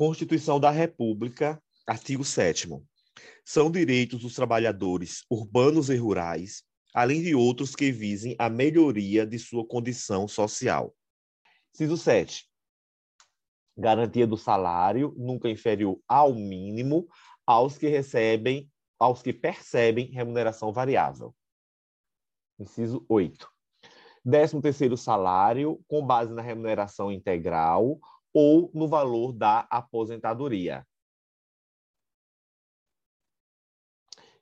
Constituição da República, artigo 7 São direitos dos trabalhadores urbanos e rurais, além de outros que visem a melhoria de sua condição social. Inciso 7. Garantia do salário nunca inferior ao mínimo aos que recebem, aos que percebem remuneração variável. Inciso 8. Décimo terceiro salário com base na remuneração integral ou no valor da aposentadoria.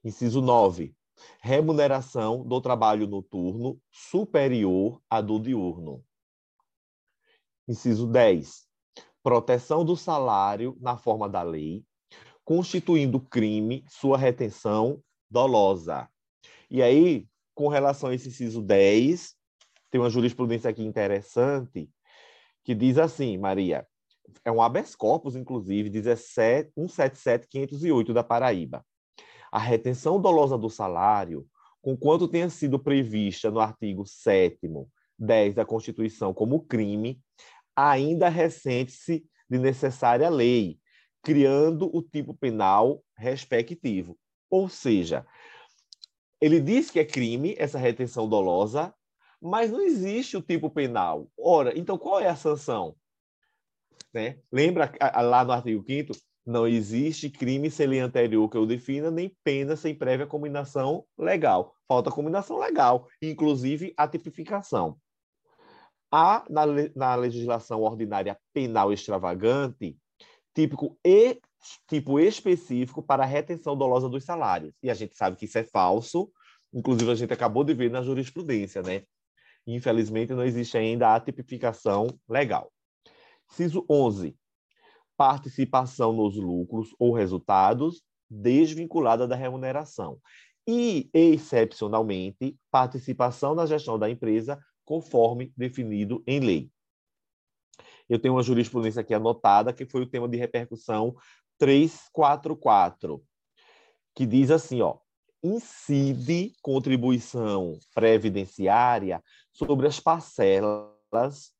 Inciso 9. Remuneração do trabalho noturno superior à do diurno. Inciso 10. Proteção do salário na forma da lei, constituindo crime sua retenção dolosa. E aí, com relação a esse inciso 10, tem uma jurisprudência aqui interessante que diz assim, Maria, é um habeas corpus, inclusive, 17, 177508 da Paraíba. A retenção dolosa do salário, conquanto tenha sido prevista no artigo 7 10 da Constituição como crime, ainda ressente-se de necessária lei, criando o tipo penal respectivo. Ou seja, ele diz que é crime essa retenção dolosa, mas não existe o tipo penal. Ora, então qual é a sanção? Né? Lembra lá no artigo 5 não existe crime sem lei anterior que eu defina, nem pena sem prévia combinação legal. Falta combinação legal, inclusive a tipificação. Há na, na legislação ordinária penal extravagante típico e tipo específico para a retenção dolosa dos salários. E a gente sabe que isso é falso, inclusive a gente acabou de ver na jurisprudência, né? Infelizmente, não existe ainda a tipificação legal. Ciso 11. Participação nos lucros ou resultados desvinculada da remuneração. E, excepcionalmente, participação na gestão da empresa conforme definido em lei. Eu tenho uma jurisprudência aqui anotada, que foi o tema de repercussão 344, que diz assim, ó, incide contribuição previdenciária sobre as parcelas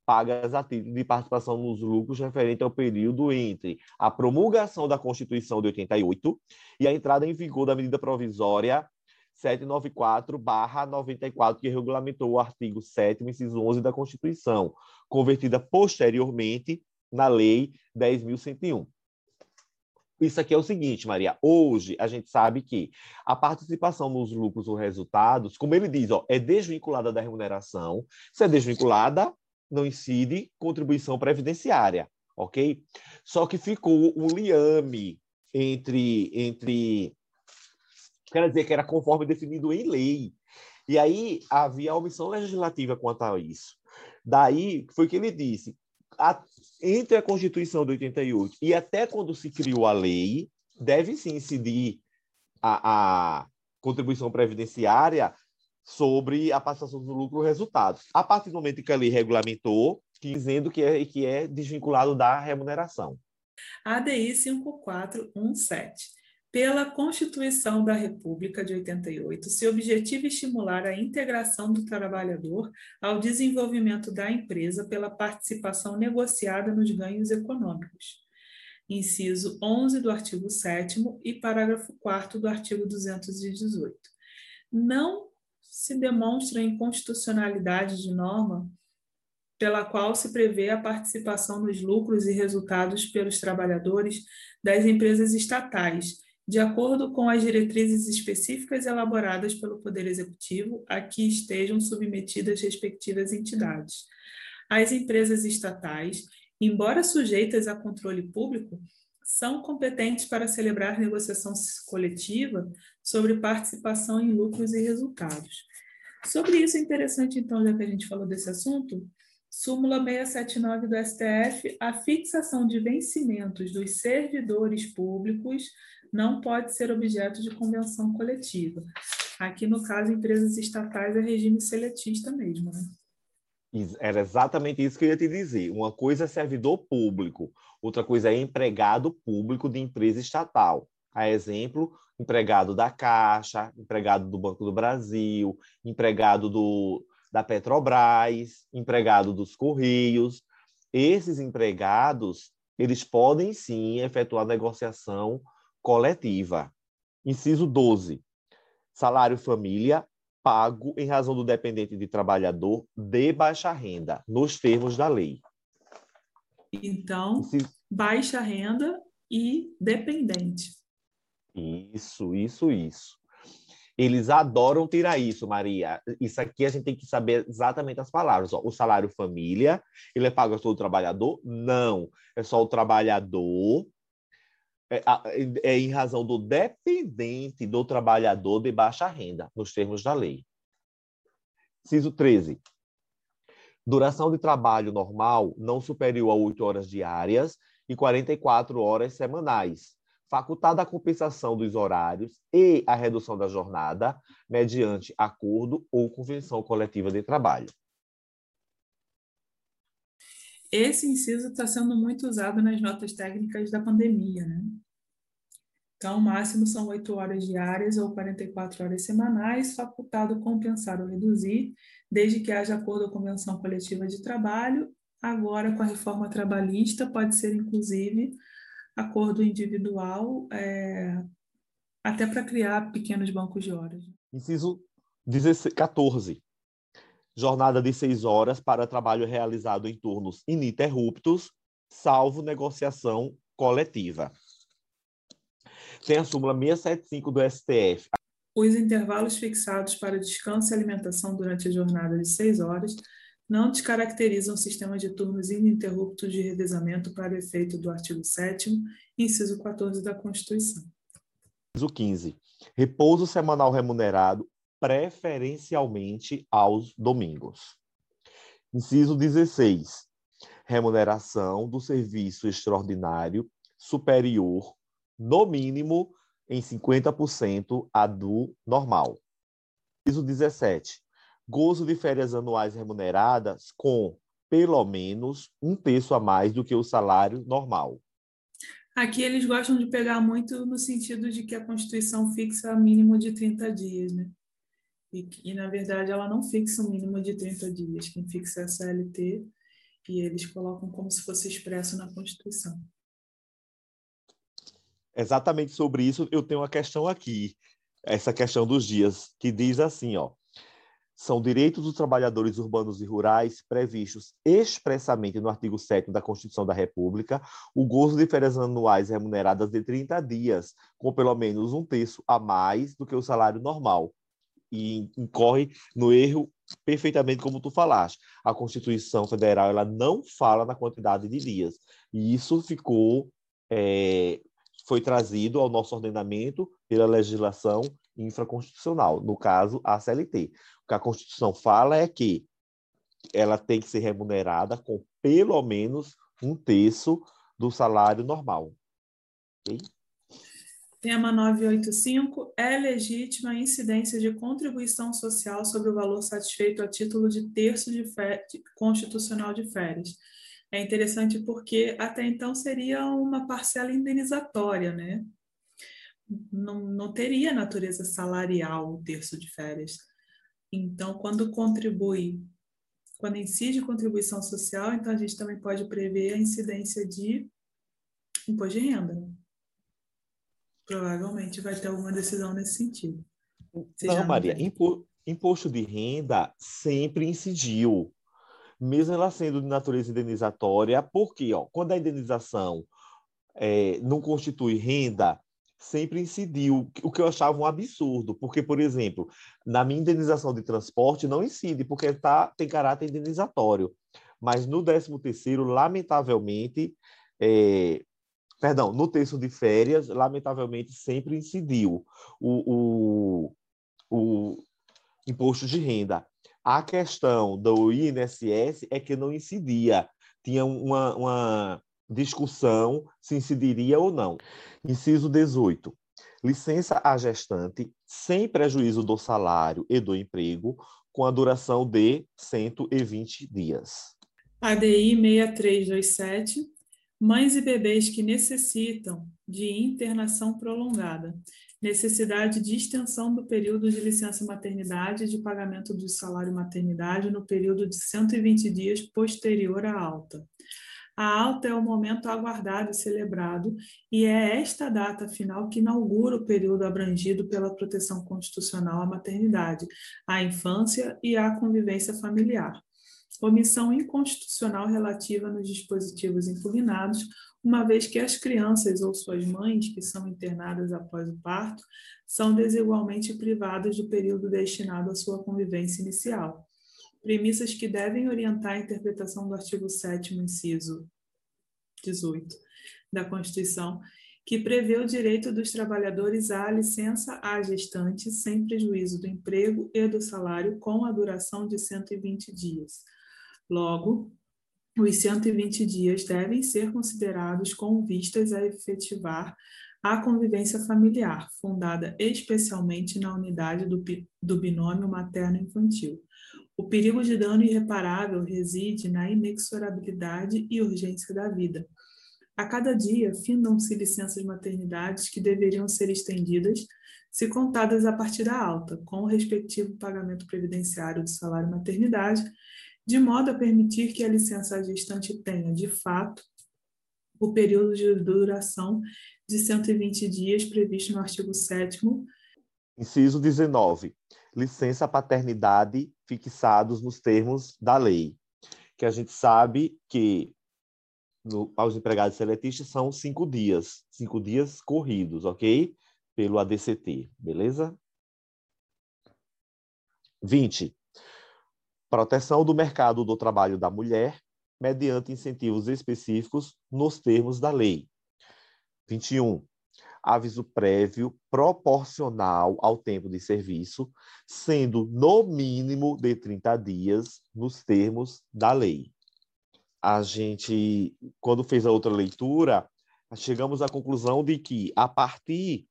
pagas a título de participação nos lucros referente ao período entre a promulgação da Constituição de 88 e a entrada em vigor da medida provisória 794/94 que regulamentou o artigo 7 inciso 11 da Constituição, convertida posteriormente na lei 10.101 isso aqui é o seguinte, Maria. Hoje a gente sabe que a participação nos lucros ou resultados, como ele diz, ó, é desvinculada da remuneração. Se é desvinculada, não incide contribuição previdenciária, ok? Só que ficou um liame entre entre quer dizer que era conforme definido em lei. E aí havia omissão legislativa quanto a isso. Daí foi que ele disse: a, entre a Constituição de 88 e até quando se criou a lei, deve sim incidir a, a contribuição previdenciária sobre a participação do lucro resultado. A partir do momento que a lei regulamentou, dizendo que é, que é desvinculado da remuneração. ADI 5417 pela Constituição da República de 88, se objetiva estimular a integração do trabalhador ao desenvolvimento da empresa pela participação negociada nos ganhos econômicos. Inciso 11 do artigo 7 e parágrafo 4 do artigo 218. Não se demonstra inconstitucionalidade de norma pela qual se prevê a participação nos lucros e resultados pelos trabalhadores das empresas estatais de acordo com as diretrizes específicas elaboradas pelo Poder Executivo a que estejam submetidas respectivas entidades. As empresas estatais, embora sujeitas a controle público, são competentes para celebrar negociação coletiva sobre participação em lucros e resultados. Sobre isso é interessante, então, já que a gente falou desse assunto, súmula 679 do STF, a fixação de vencimentos dos servidores públicos não pode ser objeto de convenção coletiva. Aqui, no caso, empresas estatais é regime seletista mesmo, né? Era exatamente isso que eu ia te dizer. Uma coisa é servidor público, outra coisa é empregado público de empresa estatal. A exemplo, empregado da Caixa, empregado do Banco do Brasil, empregado do, da Petrobras, empregado dos Correios. Esses empregados eles podem sim efetuar negociação coletiva. Inciso 12. Salário família pago em razão do dependente de trabalhador de baixa renda, nos termos da lei. Então, Inciso... baixa renda e dependente. Isso, isso, isso. Eles adoram tirar isso, Maria. Isso aqui a gente tem que saber exatamente as palavras. o salário família, ele é pago a todo trabalhador? Não. É só o trabalhador. É, é em razão do dependente do trabalhador de baixa renda, nos termos da lei. Ciso 13. Duração de trabalho normal não superior a 8 horas diárias e 44 horas semanais facultada a compensação dos horários e a redução da jornada mediante acordo ou convenção coletiva de trabalho. Esse inciso está sendo muito usado nas notas técnicas da pandemia, né? Então, o máximo são 8 horas diárias ou 44 horas semanais, facultado compensar ou reduzir, desde que haja acordo ou convenção coletiva de trabalho. Agora, com a reforma trabalhista, pode ser, inclusive, acordo individual, é, até para criar pequenos bancos de horas. Inciso 14. Jornada de seis horas para trabalho realizado em turnos ininterruptos, salvo negociação coletiva. Tem a súmula 675 do STF. Os intervalos fixados para descanso e alimentação durante a jornada de seis horas não descaracterizam o sistema de turnos ininterruptos de revezamento para efeito do artigo 7 inciso 14 da Constituição. Inciso 15. Repouso semanal remunerado preferencialmente aos domingos. Inciso 16. Remuneração do serviço extraordinário superior, no mínimo, em 50% a do normal. Inciso 17 gozo de férias anuais remuneradas com pelo menos um terço a mais do que o salário normal. Aqui eles gostam de pegar muito no sentido de que a Constituição fixa mínimo de 30 dias, né? E, e na verdade ela não fixa um mínimo de 30 dias. Quem fixa é a CLT e eles colocam como se fosse expresso na Constituição. Exatamente sobre isso eu tenho uma questão aqui, essa questão dos dias, que diz assim, ó, são direitos dos trabalhadores urbanos e rurais previstos expressamente no artigo 7 da Constituição da República, o gozo de férias anuais remuneradas de 30 dias, com pelo menos um terço a mais do que o salário normal. E incorre no erro perfeitamente como tu falaste. A Constituição Federal ela não fala na quantidade de dias. E isso ficou, é, foi trazido ao nosso ordenamento pela legislação infraconstitucional, no caso, a CLT que a Constituição fala é que ela tem que ser remunerada com pelo menos um terço do salário normal. Okay? Tema 985. É legítima a incidência de contribuição social sobre o valor satisfeito a título de terço de constitucional de férias. É interessante porque até então seria uma parcela indenizatória, né? Não, não teria natureza salarial o terço de férias. Então, quando contribui, quando incide contribuição social, então a gente também pode prever a incidência de imposto de renda. Provavelmente vai ter alguma decisão nesse sentido. não, Maria, impo imposto de renda sempre incidiu, mesmo ela sendo de natureza indenizatória, porque ó, quando a indenização é, não constitui renda, sempre incidiu, o que eu achava um absurdo, porque, por exemplo, na minha indenização de transporte não incide, porque tá, tem caráter indenizatório. Mas no 13º, lamentavelmente, é, perdão, no terço de férias, lamentavelmente, sempre incidiu o, o, o imposto de renda. A questão do INSS é que não incidia. Tinha uma, uma discussão se incidiria ou não. Inciso 18. Licença à gestante sem prejuízo do salário e do emprego, com a duração de 120 dias. ADI 6327. Mães e bebês que necessitam de internação prolongada, necessidade de extensão do período de licença maternidade e de pagamento do salário maternidade no período de 120 dias posterior à alta A alta é o momento aguardado e celebrado, e é esta data final que inaugura o período abrangido pela proteção constitucional à maternidade, à infância e à convivência familiar. Omissão inconstitucional relativa nos dispositivos impugnados, uma vez que as crianças ou suas mães que são internadas após o parto são desigualmente privadas do período destinado à sua convivência inicial premissas que devem orientar a interpretação do artigo 7 inciso 18 da Constituição, que prevê o direito dos trabalhadores à licença à gestante sem prejuízo do emprego e do salário com a duração de 120 dias. Logo, os 120 dias devem ser considerados com vistas a efetivar a convivência familiar, fundada especialmente na unidade do, do binômio materno-infantil. O perigo de dano irreparável reside na inexorabilidade e urgência da vida. A cada dia, findam-se licenças maternidades que deveriam ser estendidas, se contadas a partir da alta, com o respectivo pagamento previdenciário do salário maternidade, de modo a permitir que a licença gestante tenha, de fato, o período de duração de 120 dias previsto no artigo 7 Inciso 19 licença paternidade fixados nos termos da lei, que a gente sabe que no, aos empregados seletistas são cinco dias, cinco dias corridos, ok? Pelo ADCT, beleza? 20. Proteção do mercado do trabalho da mulher mediante incentivos específicos nos termos da lei. 21 aviso prévio proporcional ao tempo de serviço, sendo no mínimo de 30 dias nos termos da lei. A gente, quando fez a outra leitura, chegamos à conclusão de que a partir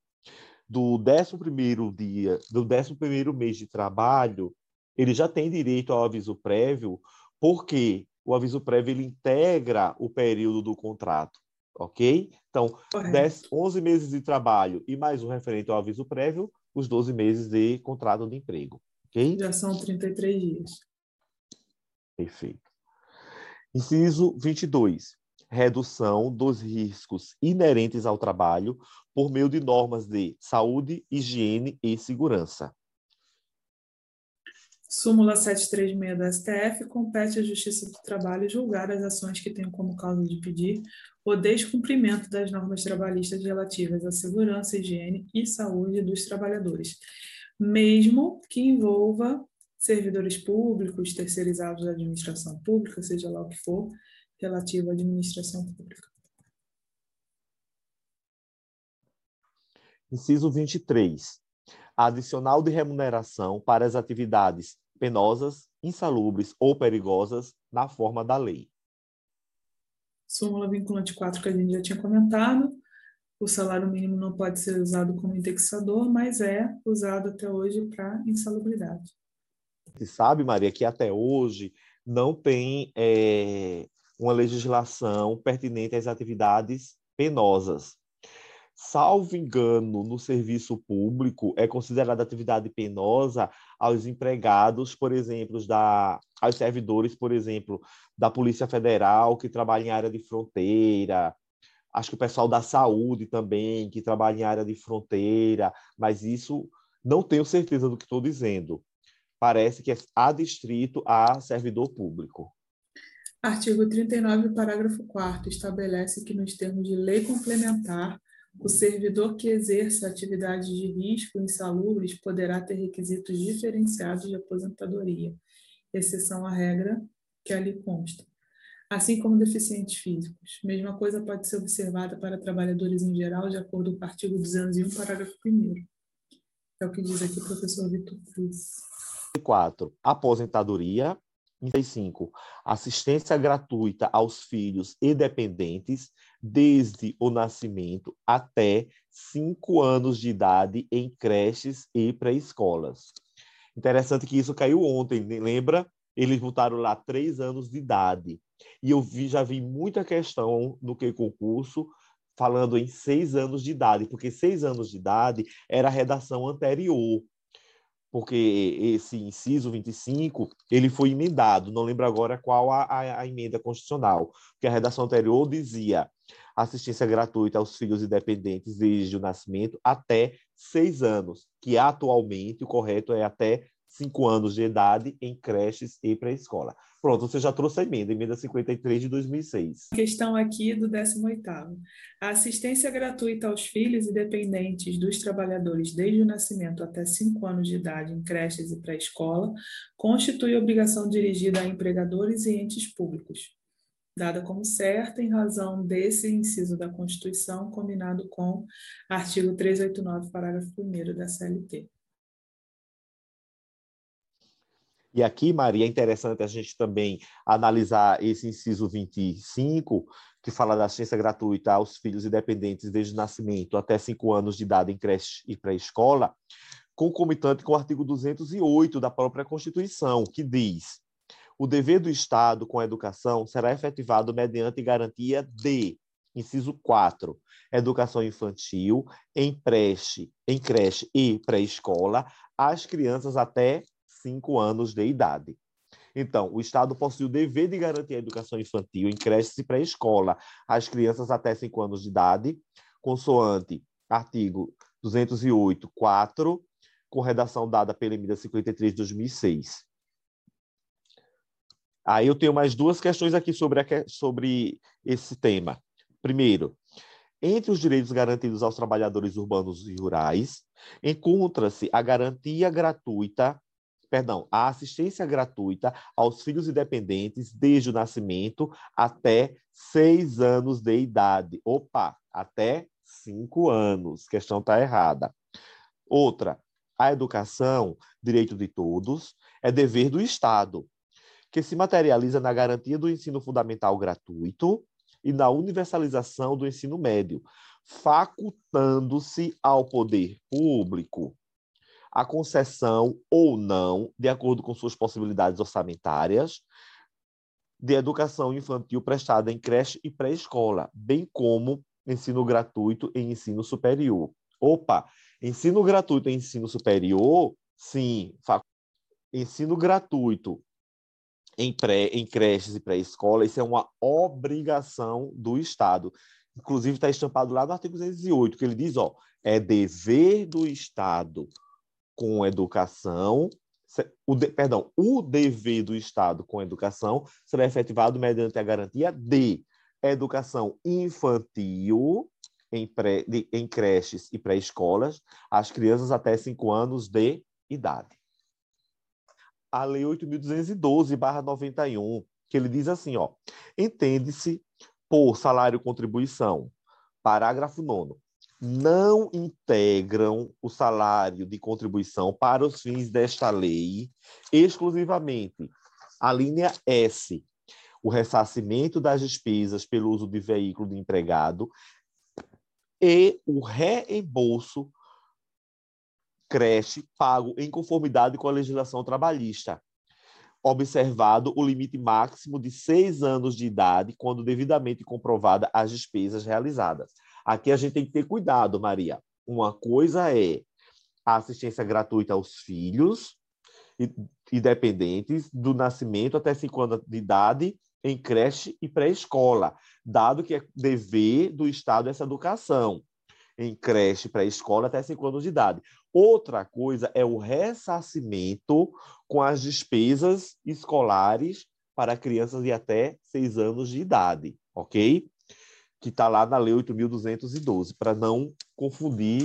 do 11º dia, do 11º mês de trabalho, ele já tem direito ao aviso prévio, porque o aviso prévio ele integra o período do contrato ok? Então, 10, 11 meses de trabalho e mais um referente ao aviso prévio, os 12 meses de contrato de emprego, ok? Já são 33 dias. Perfeito. Inciso 22. Redução dos riscos inerentes ao trabalho por meio de normas de saúde, higiene e segurança. Súmula 736 da STF compete à Justiça do Trabalho julgar as ações que tenham como causa de pedir o descumprimento das normas trabalhistas relativas à segurança, higiene e saúde dos trabalhadores, mesmo que envolva servidores públicos, terceirizados da administração pública, seja lá o que for, relativo à administração pública. Inciso 23 adicional de remuneração para as atividades penosas, insalubres ou perigosas na forma da lei. Súmula vinculante 4 que a gente já tinha comentado. O salário mínimo não pode ser usado como indexador, mas é usado até hoje para insalubridade. Você sabe, Maria, que até hoje não tem é, uma legislação pertinente às atividades penosas salvo engano, no serviço público, é considerada atividade penosa aos empregados, por exemplo, da, aos servidores, por exemplo, da Polícia Federal, que trabalha em área de fronteira, acho que o pessoal da saúde também, que trabalha em área de fronteira, mas isso não tenho certeza do que estou dizendo. Parece que é adstrito a servidor público. Artigo 39, parágrafo 4 estabelece que, nos termos de lei complementar, o servidor que exerça atividades de risco insalubres poderá ter requisitos diferenciados de aposentadoria, exceção à regra que ali consta, assim como deficientes físicos. Mesma coisa pode ser observada para trabalhadores em geral, de acordo com o artigo 201, parágrafo 1. É o que diz aqui o professor Vitor Cruz. 4. Aposentadoria 35. Assistência gratuita aos filhos e dependentes desde o nascimento até 5 anos de idade em creches e pré-escolas. Interessante que isso caiu ontem, né? lembra? Eles votaram lá três anos de idade. E eu vi, já vi muita questão no que concurso falando em seis anos de idade, porque seis anos de idade era a redação anterior. porque esse inciso 25 ele foi emendado, não lembro agora qual a, a, a emenda constitucional, porque a redação anterior dizia assistência gratuita aos filhos independentes desde o nascimento até seis anos, que atualmente o correto é até cinco anos de idade em creches e pré-escola. Pronto, você já trouxe a emenda, emenda 53 de 2006. Questão aqui do 18º. A assistência gratuita aos filhos e dependentes dos trabalhadores desde o nascimento até 5 anos de idade em creches e pré-escola constitui obrigação dirigida a empregadores e entes públicos, dada como certa em razão desse inciso da Constituição, combinado com artigo 389, parágrafo 1 da CLT. E aqui, Maria, é interessante a gente também analisar esse inciso 25, que fala da assistência gratuita aos filhos independentes desde o nascimento até cinco anos de idade em creche e pré-escola, concomitante com o artigo 208 da própria Constituição, que diz: o dever do Estado com a educação será efetivado mediante garantia de, inciso 4, educação infantil em creche, em creche e pré-escola às crianças até cinco anos de idade. Então, o Estado possui o dever de garantir a educação infantil em creches e pré-escola às crianças até cinco anos de idade, consoante artigo 208, 4, com redação dada pela emenda 53 de 2006. Aí eu tenho mais duas questões aqui sobre, a, sobre esse tema. Primeiro, entre os direitos garantidos aos trabalhadores urbanos e rurais, encontra-se a garantia gratuita perdão, a assistência gratuita aos filhos independentes desde o nascimento até seis anos de idade. Opa, até cinco anos. Questão está errada. Outra, a educação, direito de todos, é dever do Estado, que se materializa na garantia do ensino fundamental gratuito e na universalização do ensino médio, facultando-se ao poder público a concessão ou não, de acordo com suas possibilidades orçamentárias, de educação infantil prestada em creche e pré-escola, bem como ensino gratuito e ensino superior. Opa, ensino gratuito e ensino superior, sim, ensino gratuito em, pré, em creches e pré-escola, isso é uma obrigação do Estado. Inclusive, está estampado lá no artigo 208, que ele diz, ó, é dever do Estado com educação, o de, perdão, o dever do Estado com educação será efetivado mediante a garantia de educação infantil em, pré, de, em creches e pré-escolas às crianças até 5 anos de idade. A Lei 8.212-91, que ele diz assim, ó, entende-se por salário contribuição, parágrafo 9 não integram o salário de contribuição para os fins desta lei exclusivamente a linha S, o ressarcimento das despesas pelo uso de veículo de empregado e o reembolso creche pago em conformidade com a legislação trabalhista, observado o limite máximo de seis anos de idade, quando devidamente comprovada as despesas realizadas. Aqui a gente tem que ter cuidado, Maria. Uma coisa é a assistência gratuita aos filhos independentes do nascimento até 5 anos de idade em creche e pré-escola, dado que é dever do Estado essa educação em creche, pré-escola até 5 anos de idade. Outra coisa é o ressarcimento com as despesas escolares para crianças de até 6 anos de idade, ok? que está lá na Lei 8.212, para não confundir